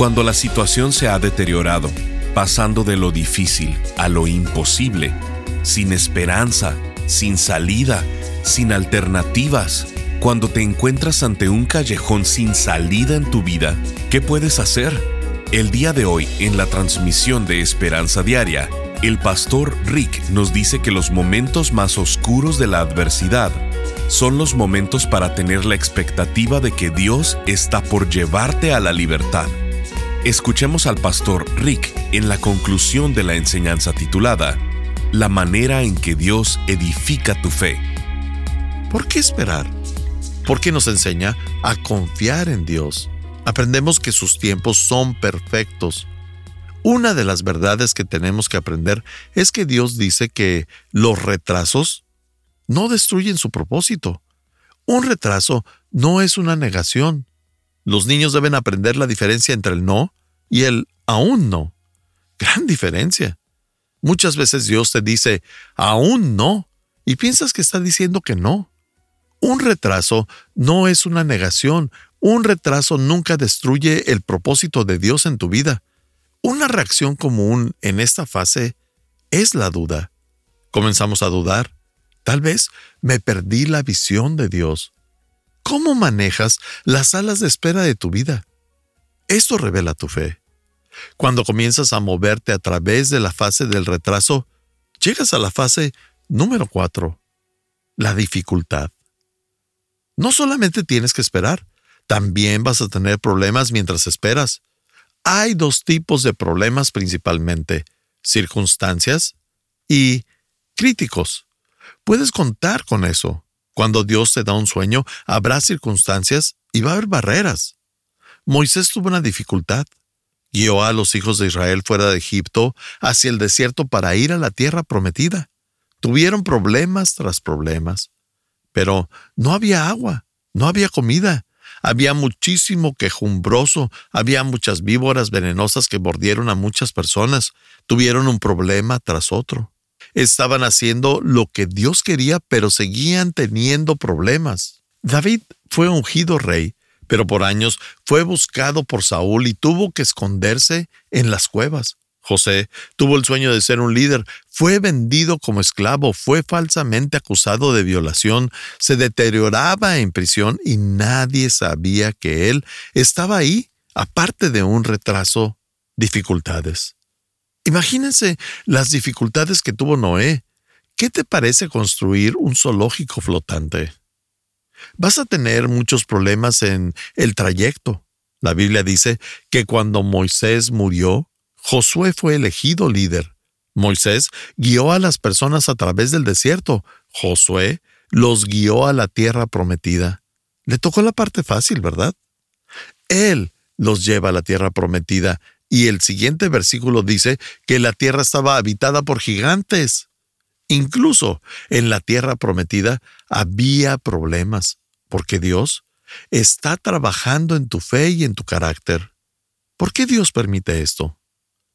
Cuando la situación se ha deteriorado, pasando de lo difícil a lo imposible, sin esperanza, sin salida, sin alternativas, cuando te encuentras ante un callejón sin salida en tu vida, ¿qué puedes hacer? El día de hoy, en la transmisión de Esperanza Diaria, el pastor Rick nos dice que los momentos más oscuros de la adversidad son los momentos para tener la expectativa de que Dios está por llevarte a la libertad. Escuchemos al pastor Rick en la conclusión de la enseñanza titulada La manera en que Dios edifica tu fe. ¿Por qué esperar? Porque nos enseña a confiar en Dios. Aprendemos que sus tiempos son perfectos. Una de las verdades que tenemos que aprender es que Dios dice que los retrasos no destruyen su propósito. Un retraso no es una negación, los niños deben aprender la diferencia entre el no y el aún no. Gran diferencia. Muchas veces Dios te dice aún no y piensas que está diciendo que no. Un retraso no es una negación. Un retraso nunca destruye el propósito de Dios en tu vida. Una reacción común en esta fase es la duda. Comenzamos a dudar. Tal vez me perdí la visión de Dios. ¿Cómo manejas las salas de espera de tu vida? Esto revela tu fe. Cuando comienzas a moverte a través de la fase del retraso, llegas a la fase número 4, la dificultad. No solamente tienes que esperar, también vas a tener problemas mientras esperas. Hay dos tipos de problemas principalmente, circunstancias y críticos. Puedes contar con eso. Cuando Dios te da un sueño, habrá circunstancias y va a haber barreras. Moisés tuvo una dificultad. Guió a los hijos de Israel fuera de Egipto hacia el desierto para ir a la tierra prometida. Tuvieron problemas tras problemas. Pero no había agua, no había comida, había muchísimo quejumbroso, había muchas víboras venenosas que mordieron a muchas personas, tuvieron un problema tras otro. Estaban haciendo lo que Dios quería, pero seguían teniendo problemas. David fue ungido rey, pero por años fue buscado por Saúl y tuvo que esconderse en las cuevas. José tuvo el sueño de ser un líder, fue vendido como esclavo, fue falsamente acusado de violación, se deterioraba en prisión y nadie sabía que él estaba ahí, aparte de un retraso, dificultades. Imagínense las dificultades que tuvo Noé. ¿Qué te parece construir un zoológico flotante? Vas a tener muchos problemas en el trayecto. La Biblia dice que cuando Moisés murió, Josué fue elegido líder. Moisés guió a las personas a través del desierto. Josué los guió a la tierra prometida. Le tocó la parte fácil, ¿verdad? Él los lleva a la tierra prometida y el siguiente versículo dice que la tierra estaba habitada por gigantes. Incluso en la tierra prometida había problemas, porque Dios está trabajando en tu fe y en tu carácter. ¿Por qué Dios permite esto?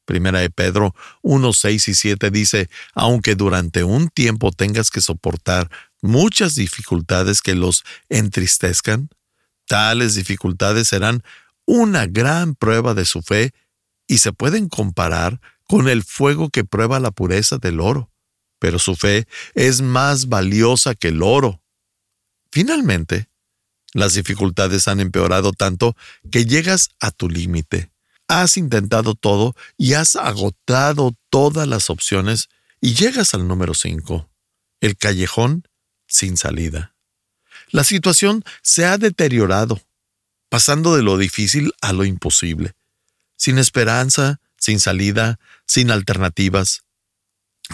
Primera de Pedro 1, 6 y 7 dice, aunque durante un tiempo tengas que soportar muchas dificultades que los entristezcan, tales dificultades serán una gran prueba de su fe y se pueden comparar con el fuego que prueba la pureza del oro, pero su fe es más valiosa que el oro. Finalmente, las dificultades han empeorado tanto que llegas a tu límite. Has intentado todo y has agotado todas las opciones y llegas al número 5, el callejón sin salida. La situación se ha deteriorado, pasando de lo difícil a lo imposible sin esperanza, sin salida, sin alternativas.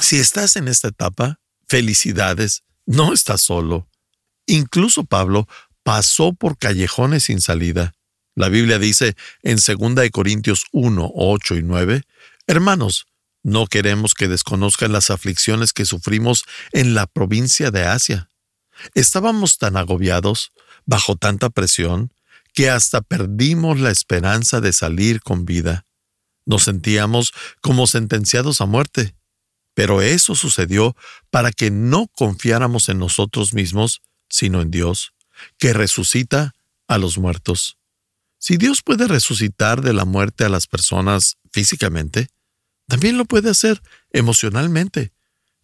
Si estás en esta etapa, felicidades, no estás solo. Incluso Pablo pasó por callejones sin salida. La Biblia dice en 2 Corintios 1, 8 y 9, Hermanos, no queremos que desconozcan las aflicciones que sufrimos en la provincia de Asia. Estábamos tan agobiados, bajo tanta presión, que hasta perdimos la esperanza de salir con vida. Nos sentíamos como sentenciados a muerte. Pero eso sucedió para que no confiáramos en nosotros mismos, sino en Dios, que resucita a los muertos. Si Dios puede resucitar de la muerte a las personas físicamente, también lo puede hacer emocionalmente.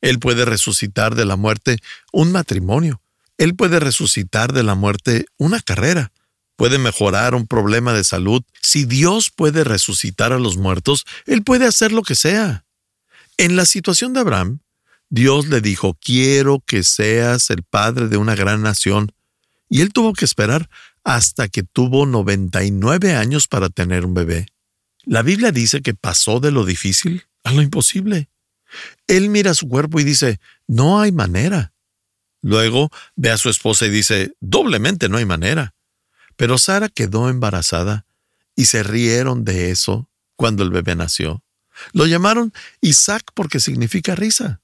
Él puede resucitar de la muerte un matrimonio. Él puede resucitar de la muerte una carrera. Puede mejorar un problema de salud. Si Dios puede resucitar a los muertos, Él puede hacer lo que sea. En la situación de Abraham, Dios le dijo, quiero que seas el padre de una gran nación. Y él tuvo que esperar hasta que tuvo 99 años para tener un bebé. La Biblia dice que pasó de lo difícil a lo imposible. Él mira su cuerpo y dice, no hay manera. Luego ve a su esposa y dice, doblemente no hay manera. Pero Sara quedó embarazada y se rieron de eso cuando el bebé nació. Lo llamaron Isaac porque significa risa.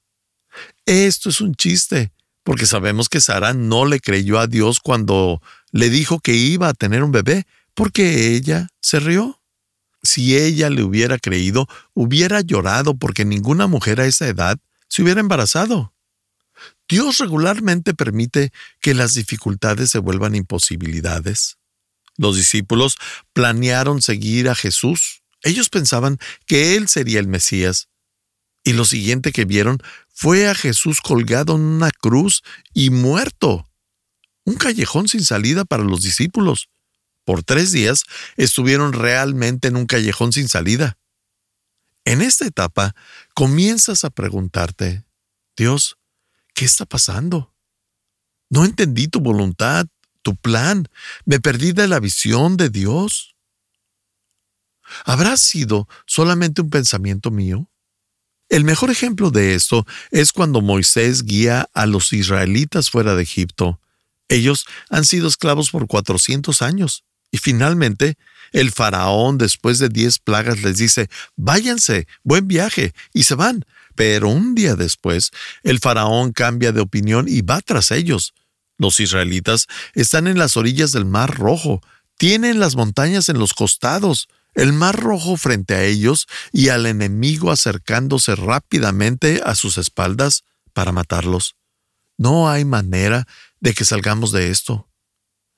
Esto es un chiste, porque sabemos que Sara no le creyó a Dios cuando le dijo que iba a tener un bebé, porque ella se rió. Si ella le hubiera creído, hubiera llorado porque ninguna mujer a esa edad se hubiera embarazado. Dios regularmente permite que las dificultades se vuelvan imposibilidades. Los discípulos planearon seguir a Jesús. Ellos pensaban que Él sería el Mesías. Y lo siguiente que vieron fue a Jesús colgado en una cruz y muerto. Un callejón sin salida para los discípulos. Por tres días estuvieron realmente en un callejón sin salida. En esta etapa comienzas a preguntarte, Dios, ¿qué está pasando? No entendí tu voluntad, tu plan, me perdí de la visión de Dios. ¿Habrá sido solamente un pensamiento mío? El mejor ejemplo de esto es cuando Moisés guía a los israelitas fuera de Egipto. Ellos han sido esclavos por 400 años. Y finalmente, el faraón, después de diez plagas, les dice, váyanse, buen viaje, y se van. Pero un día después, el faraón cambia de opinión y va tras ellos. Los israelitas están en las orillas del Mar Rojo, tienen las montañas en los costados, el Mar Rojo frente a ellos y al enemigo acercándose rápidamente a sus espaldas para matarlos. No hay manera de que salgamos de esto.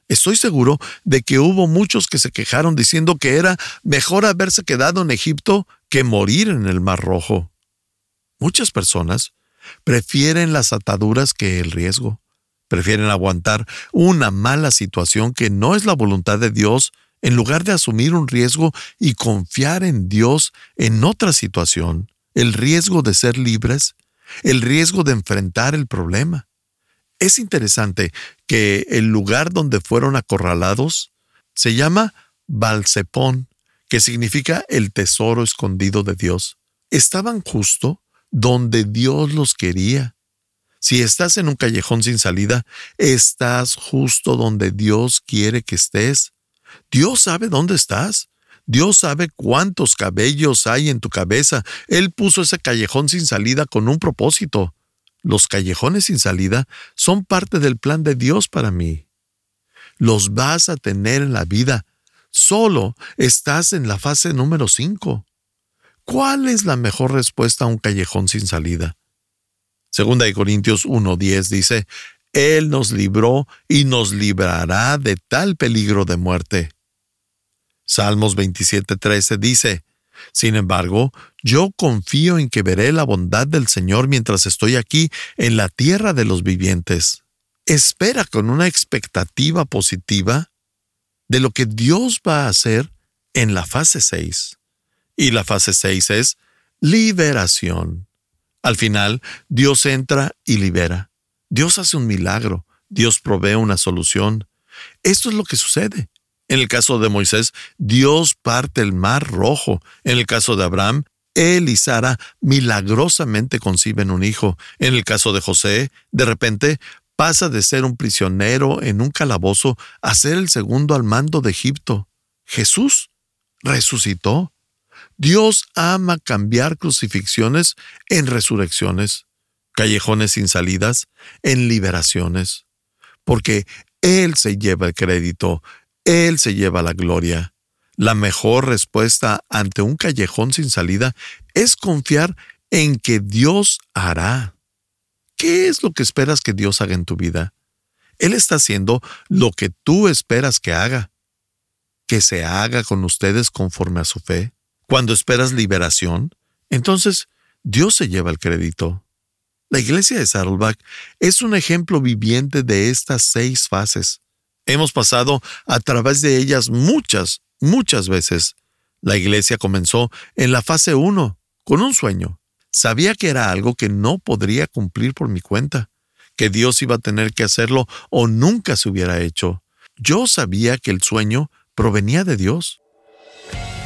Estoy seguro de que hubo muchos que se quejaron diciendo que era mejor haberse quedado en Egipto que morir en el Mar Rojo. Muchas personas prefieren las ataduras que el riesgo. Prefieren aguantar una mala situación que no es la voluntad de Dios en lugar de asumir un riesgo y confiar en Dios en otra situación, el riesgo de ser libres, el riesgo de enfrentar el problema. Es interesante que el lugar donde fueron acorralados se llama Balsepón, que significa el tesoro escondido de Dios. Estaban justo donde Dios los quería. Si estás en un callejón sin salida, estás justo donde Dios quiere que estés. Dios sabe dónde estás. Dios sabe cuántos cabellos hay en tu cabeza. Él puso ese callejón sin salida con un propósito. Los callejones sin salida son parte del plan de Dios para mí. Los vas a tener en la vida. Solo estás en la fase número 5. ¿Cuál es la mejor respuesta a un callejón sin salida? Segunda de Corintios 1.10 dice, Él nos libró y nos librará de tal peligro de muerte. Salmos 27.13 dice, sin embargo, yo confío en que veré la bondad del Señor mientras estoy aquí en la tierra de los vivientes. Espera con una expectativa positiva de lo que Dios va a hacer en la fase 6. Y la fase 6 es liberación. Al final, Dios entra y libera. Dios hace un milagro. Dios provee una solución. Esto es lo que sucede. En el caso de Moisés, Dios parte el mar rojo. En el caso de Abraham, él y Sara milagrosamente conciben un hijo. En el caso de José, de repente pasa de ser un prisionero en un calabozo a ser el segundo al mando de Egipto. Jesús resucitó. Dios ama cambiar crucifixiones en resurrecciones, callejones sin salidas en liberaciones, porque Él se lleva el crédito, Él se lleva la gloria. La mejor respuesta ante un callejón sin salida es confiar en que Dios hará. ¿Qué es lo que esperas que Dios haga en tu vida? Él está haciendo lo que tú esperas que haga. Que se haga con ustedes conforme a su fe. Cuando esperas liberación, entonces Dios se lleva el crédito. La iglesia de Saddleback es un ejemplo viviente de estas seis fases. Hemos pasado a través de ellas muchas, muchas veces. La iglesia comenzó en la fase 1, con un sueño. Sabía que era algo que no podría cumplir por mi cuenta, que Dios iba a tener que hacerlo o nunca se hubiera hecho. Yo sabía que el sueño provenía de Dios.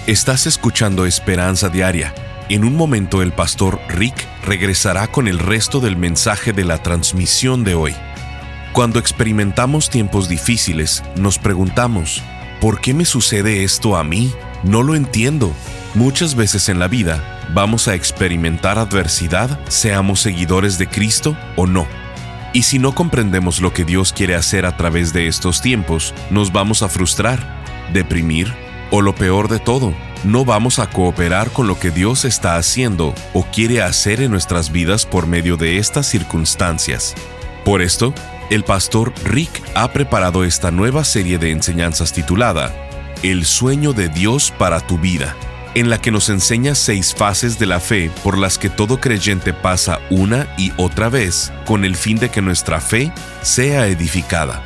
Estás escuchando Esperanza Diaria. En un momento el pastor Rick regresará con el resto del mensaje de la transmisión de hoy. Cuando experimentamos tiempos difíciles, nos preguntamos, ¿por qué me sucede esto a mí? No lo entiendo. Muchas veces en la vida vamos a experimentar adversidad, seamos seguidores de Cristo o no. Y si no comprendemos lo que Dios quiere hacer a través de estos tiempos, nos vamos a frustrar, deprimir o lo peor de todo, no vamos a cooperar con lo que Dios está haciendo o quiere hacer en nuestras vidas por medio de estas circunstancias. Por esto, el pastor Rick ha preparado esta nueva serie de enseñanzas titulada El sueño de Dios para tu vida en la que nos enseña seis fases de la fe por las que todo creyente pasa una y otra vez con el fin de que nuestra fe sea edificada.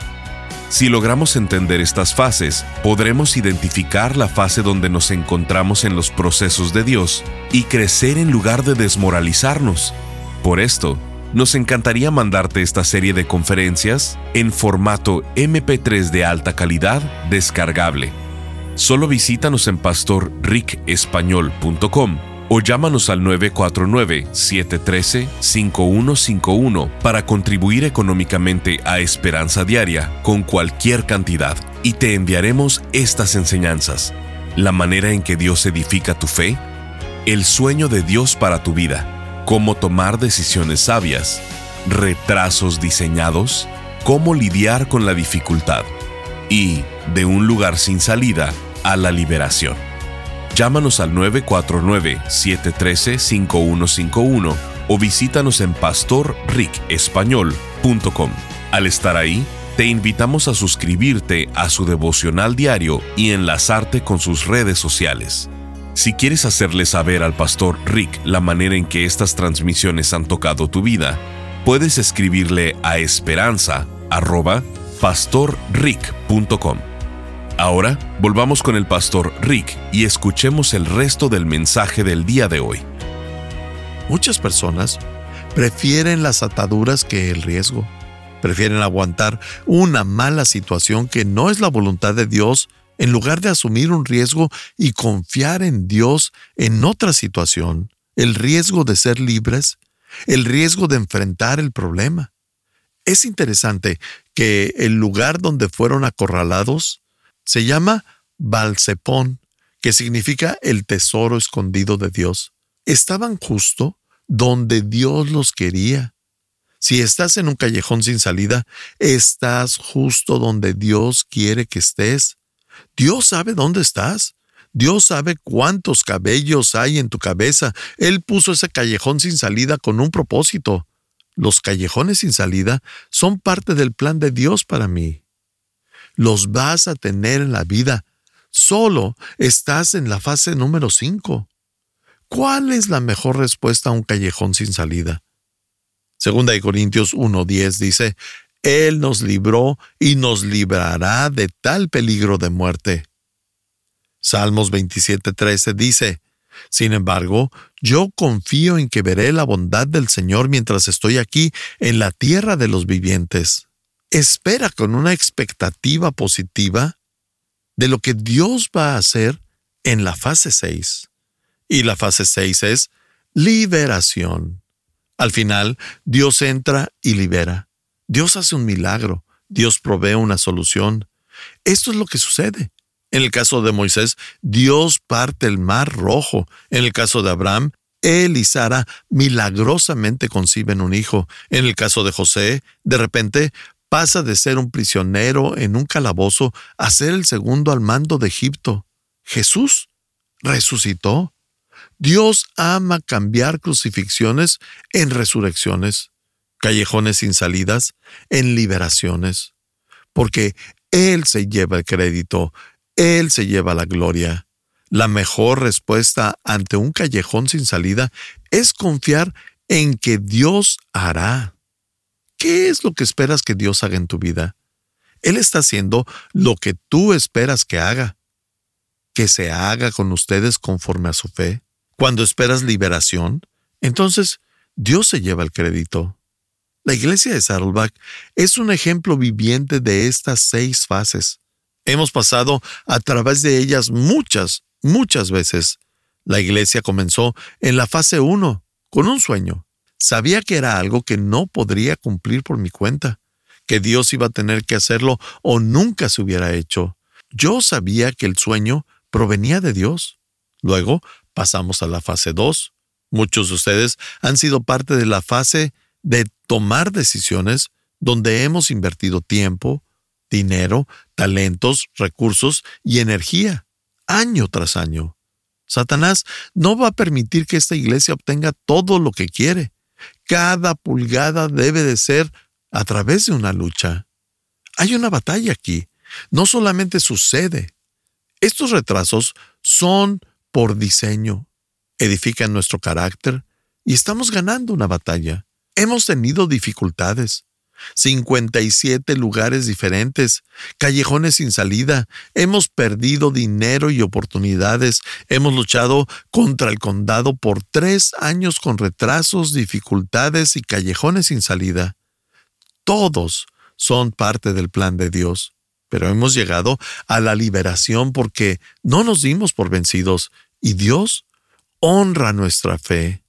Si logramos entender estas fases, podremos identificar la fase donde nos encontramos en los procesos de Dios y crecer en lugar de desmoralizarnos. Por esto, nos encantaría mandarte esta serie de conferencias en formato MP3 de alta calidad descargable Solo visítanos en pastorricespañol.com o llámanos al 949-713-5151 para contribuir económicamente a Esperanza Diaria con cualquier cantidad y te enviaremos estas enseñanzas. La manera en que Dios edifica tu fe, el sueño de Dios para tu vida, cómo tomar decisiones sabias, retrasos diseñados, cómo lidiar con la dificultad y, de un lugar sin salida, a la liberación. Llámanos al 949-713-5151 o visítanos en pastorricespañol.com. Al estar ahí, te invitamos a suscribirte a su devocional diario y enlazarte con sus redes sociales. Si quieres hacerle saber al pastor Rick la manera en que estas transmisiones han tocado tu vida, puedes escribirle a esperanza@pastorrick.com. Ahora, volvamos con el pastor Rick y escuchemos el resto del mensaje del día de hoy. Muchas personas prefieren las ataduras que el riesgo. Prefieren aguantar una mala situación que no es la voluntad de Dios en lugar de asumir un riesgo y confiar en Dios en otra situación, el riesgo de ser libres, el riesgo de enfrentar el problema. Es interesante que el lugar donde fueron acorralados se llama Balsepón, que significa el tesoro escondido de Dios. Estaban justo donde Dios los quería. Si estás en un callejón sin salida, estás justo donde Dios quiere que estés. Dios sabe dónde estás. Dios sabe cuántos cabellos hay en tu cabeza. Él puso ese callejón sin salida con un propósito. Los callejones sin salida son parte del plan de Dios para mí los vas a tener en la vida. Solo estás en la fase número 5. ¿Cuál es la mejor respuesta a un callejón sin salida? Segunda de Corintios 1.10 dice, Él nos libró y nos librará de tal peligro de muerte. Salmos 27.13 dice, Sin embargo, yo confío en que veré la bondad del Señor mientras estoy aquí en la tierra de los vivientes espera con una expectativa positiva de lo que Dios va a hacer en la fase 6. Y la fase 6 es liberación. Al final, Dios entra y libera. Dios hace un milagro. Dios provee una solución. Esto es lo que sucede En el caso de Moisés, Dios parte el mar rojo. En el caso de Abraham, él y Sara milagrosamente conciben un hijo. En el caso de José, de repente pasa de ser un prisionero en un calabozo a ser el segundo al mando de Egipto. Jesús resucitó. Dios ama cambiar crucifixiones en resurrecciones, callejones sin salidas en liberaciones, porque Él se lleva el crédito, Él se lleva la gloria. La mejor respuesta ante un callejón sin salida es confiar en que Dios hará. ¿Qué es lo que esperas que Dios haga en tu vida? Él está haciendo lo que tú esperas que haga. Que se haga con ustedes conforme a su fe. Cuando esperas liberación, entonces Dios se lleva el crédito. La iglesia de Saddleback es un ejemplo viviente de estas seis fases. Hemos pasado a través de ellas muchas, muchas veces. La iglesia comenzó en la fase 1, con un sueño. Sabía que era algo que no podría cumplir por mi cuenta, que Dios iba a tener que hacerlo o nunca se hubiera hecho. Yo sabía que el sueño provenía de Dios. Luego pasamos a la fase 2. Muchos de ustedes han sido parte de la fase de tomar decisiones donde hemos invertido tiempo, dinero, talentos, recursos y energía, año tras año. Satanás no va a permitir que esta iglesia obtenga todo lo que quiere. Cada pulgada debe de ser a través de una lucha. Hay una batalla aquí. No solamente sucede. Estos retrasos son por diseño, edifican nuestro carácter y estamos ganando una batalla. Hemos tenido dificultades, 57 lugares diferentes, callejones sin salida, hemos perdido dinero y oportunidades, hemos luchado contra el condado por tres años con retrasos, dificultades y callejones sin salida. Todos son parte del plan de Dios, pero hemos llegado a la liberación porque no nos dimos por vencidos y Dios honra nuestra fe.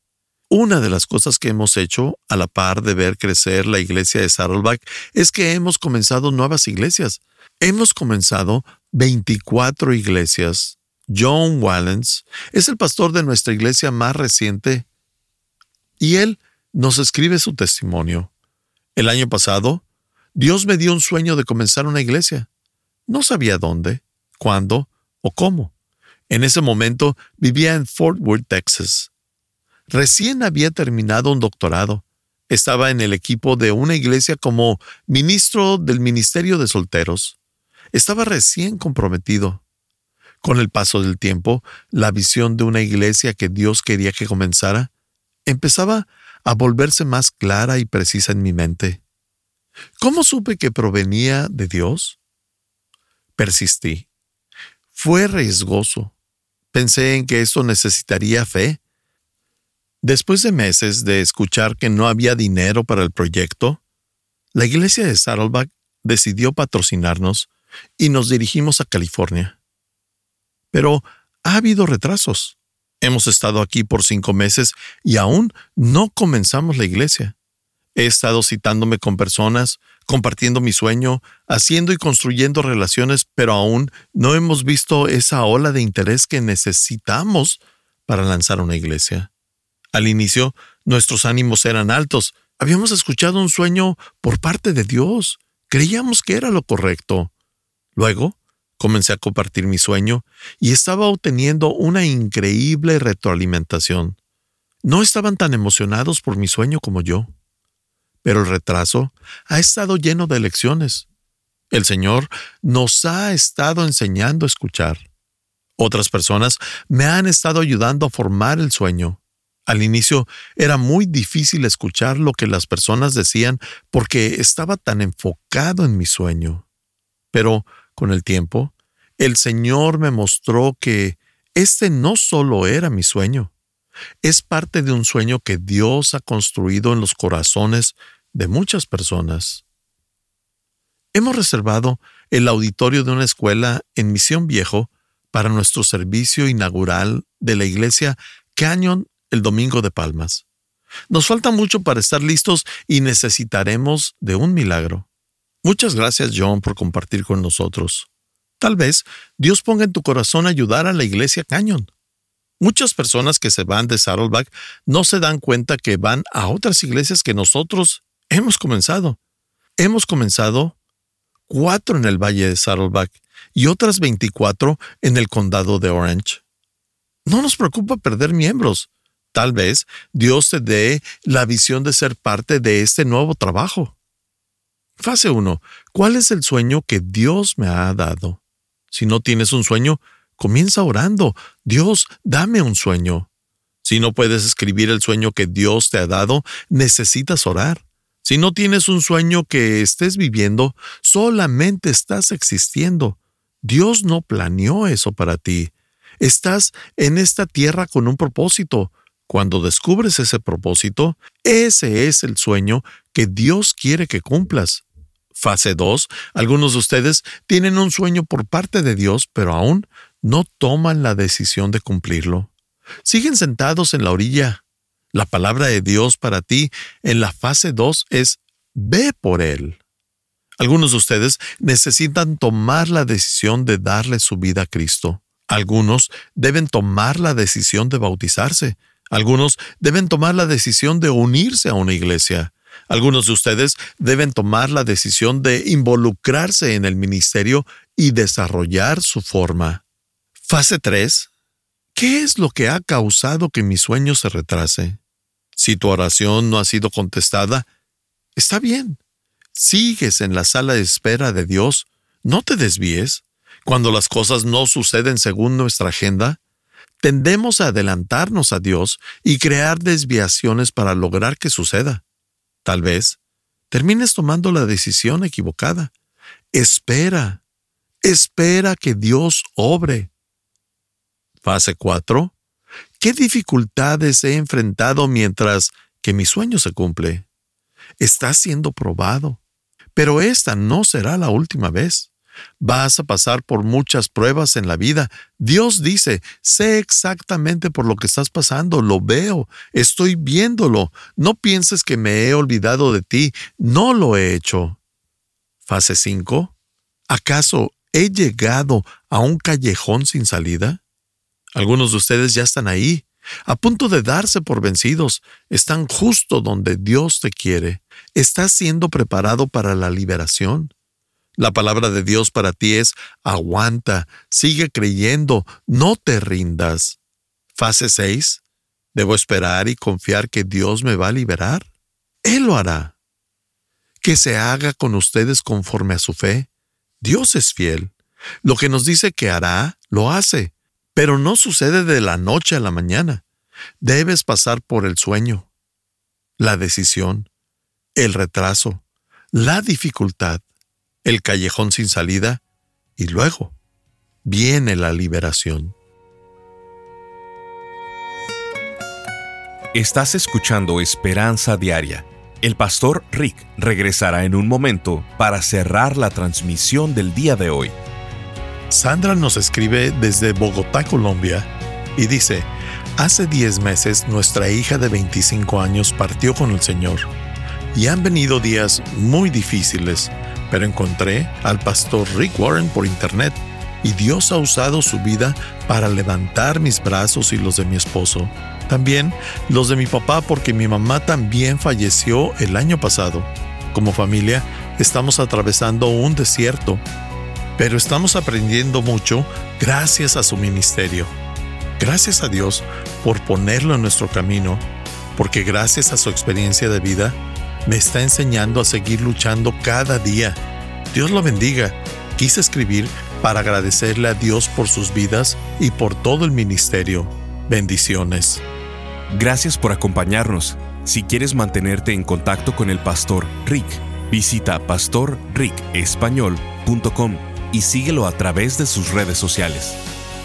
Una de las cosas que hemos hecho a la par de ver crecer la iglesia de Saddleback es que hemos comenzado nuevas iglesias. Hemos comenzado 24 iglesias. John Wallens es el pastor de nuestra iglesia más reciente y él nos escribe su testimonio. El año pasado, Dios me dio un sueño de comenzar una iglesia. No sabía dónde, cuándo o cómo. En ese momento vivía en Fort Worth, Texas. Recién había terminado un doctorado. Estaba en el equipo de una iglesia como ministro del Ministerio de Solteros. Estaba recién comprometido. Con el paso del tiempo, la visión de una iglesia que Dios quería que comenzara empezaba a volverse más clara y precisa en mi mente. ¿Cómo supe que provenía de Dios? Persistí. Fue riesgoso. Pensé en que esto necesitaría fe, Después de meses de escuchar que no había dinero para el proyecto, la iglesia de Saddleback decidió patrocinarnos y nos dirigimos a California. Pero ha habido retrasos. Hemos estado aquí por cinco meses y aún no comenzamos la iglesia. He estado citándome con personas, compartiendo mi sueño, haciendo y construyendo relaciones, pero aún no hemos visto esa ola de interés que necesitamos para lanzar una iglesia. Al inicio, nuestros ánimos eran altos. Habíamos escuchado un sueño por parte de Dios. Creíamos que era lo correcto. Luego, comencé a compartir mi sueño y estaba obteniendo una increíble retroalimentación. No estaban tan emocionados por mi sueño como yo. Pero el retraso ha estado lleno de lecciones. El Señor nos ha estado enseñando a escuchar. Otras personas me han estado ayudando a formar el sueño. Al inicio era muy difícil escuchar lo que las personas decían porque estaba tan enfocado en mi sueño. Pero con el tiempo, el Señor me mostró que este no solo era mi sueño, es parte de un sueño que Dios ha construido en los corazones de muchas personas. Hemos reservado el auditorio de una escuela en Misión Viejo para nuestro servicio inaugural de la iglesia Canyon el domingo de Palmas. Nos falta mucho para estar listos y necesitaremos de un milagro. Muchas gracias John por compartir con nosotros. Tal vez Dios ponga en tu corazón ayudar a la iglesia Canyon. Muchas personas que se van de Saddleback no se dan cuenta que van a otras iglesias que nosotros hemos comenzado. Hemos comenzado cuatro en el Valle de Saddleback y otras 24 en el condado de Orange. No nos preocupa perder miembros. Tal vez Dios te dé la visión de ser parte de este nuevo trabajo. Fase 1. ¿Cuál es el sueño que Dios me ha dado? Si no tienes un sueño, comienza orando. Dios, dame un sueño. Si no puedes escribir el sueño que Dios te ha dado, necesitas orar. Si no tienes un sueño que estés viviendo, solamente estás existiendo. Dios no planeó eso para ti. Estás en esta tierra con un propósito. Cuando descubres ese propósito, ese es el sueño que Dios quiere que cumplas. Fase 2. Algunos de ustedes tienen un sueño por parte de Dios, pero aún no toman la decisión de cumplirlo. Siguen sentados en la orilla. La palabra de Dios para ti en la fase 2 es ve por él. Algunos de ustedes necesitan tomar la decisión de darle su vida a Cristo. Algunos deben tomar la decisión de bautizarse. Algunos deben tomar la decisión de unirse a una iglesia. Algunos de ustedes deben tomar la decisión de involucrarse en el ministerio y desarrollar su forma. Fase 3. ¿Qué es lo que ha causado que mi sueño se retrase? Si tu oración no ha sido contestada, está bien. Sigues en la sala de espera de Dios. No te desvíes. Cuando las cosas no suceden según nuestra agenda, tendemos a adelantarnos a Dios y crear desviaciones para lograr que suceda. Tal vez termines tomando la decisión equivocada. Espera, espera que Dios obre. Fase 4. ¿Qué dificultades he enfrentado mientras que mi sueño se cumple? Está siendo probado, pero esta no será la última vez. Vas a pasar por muchas pruebas en la vida. Dios dice, sé exactamente por lo que estás pasando, lo veo, estoy viéndolo. No pienses que me he olvidado de ti, no lo he hecho. Fase 5. ¿Acaso he llegado a un callejón sin salida? Algunos de ustedes ya están ahí, a punto de darse por vencidos, están justo donde Dios te quiere. Estás siendo preparado para la liberación. La palabra de Dios para ti es aguanta, sigue creyendo, no te rindas. Fase 6. ¿Debo esperar y confiar que Dios me va a liberar? Él lo hará. Que se haga con ustedes conforme a su fe. Dios es fiel. Lo que nos dice que hará, lo hace. Pero no sucede de la noche a la mañana. Debes pasar por el sueño, la decisión, el retraso, la dificultad, el callejón sin salida y luego viene la liberación. Estás escuchando Esperanza Diaria. El pastor Rick regresará en un momento para cerrar la transmisión del día de hoy. Sandra nos escribe desde Bogotá, Colombia, y dice, hace 10 meses nuestra hija de 25 años partió con el Señor, y han venido días muy difíciles pero encontré al pastor Rick Warren por internet y Dios ha usado su vida para levantar mis brazos y los de mi esposo. También los de mi papá porque mi mamá también falleció el año pasado. Como familia estamos atravesando un desierto, pero estamos aprendiendo mucho gracias a su ministerio. Gracias a Dios por ponerlo en nuestro camino, porque gracias a su experiencia de vida, me está enseñando a seguir luchando cada día. Dios lo bendiga. Quise escribir para agradecerle a Dios por sus vidas y por todo el ministerio. Bendiciones. Gracias por acompañarnos. Si quieres mantenerte en contacto con el pastor Rick, visita pastorricespañol.com y síguelo a través de sus redes sociales.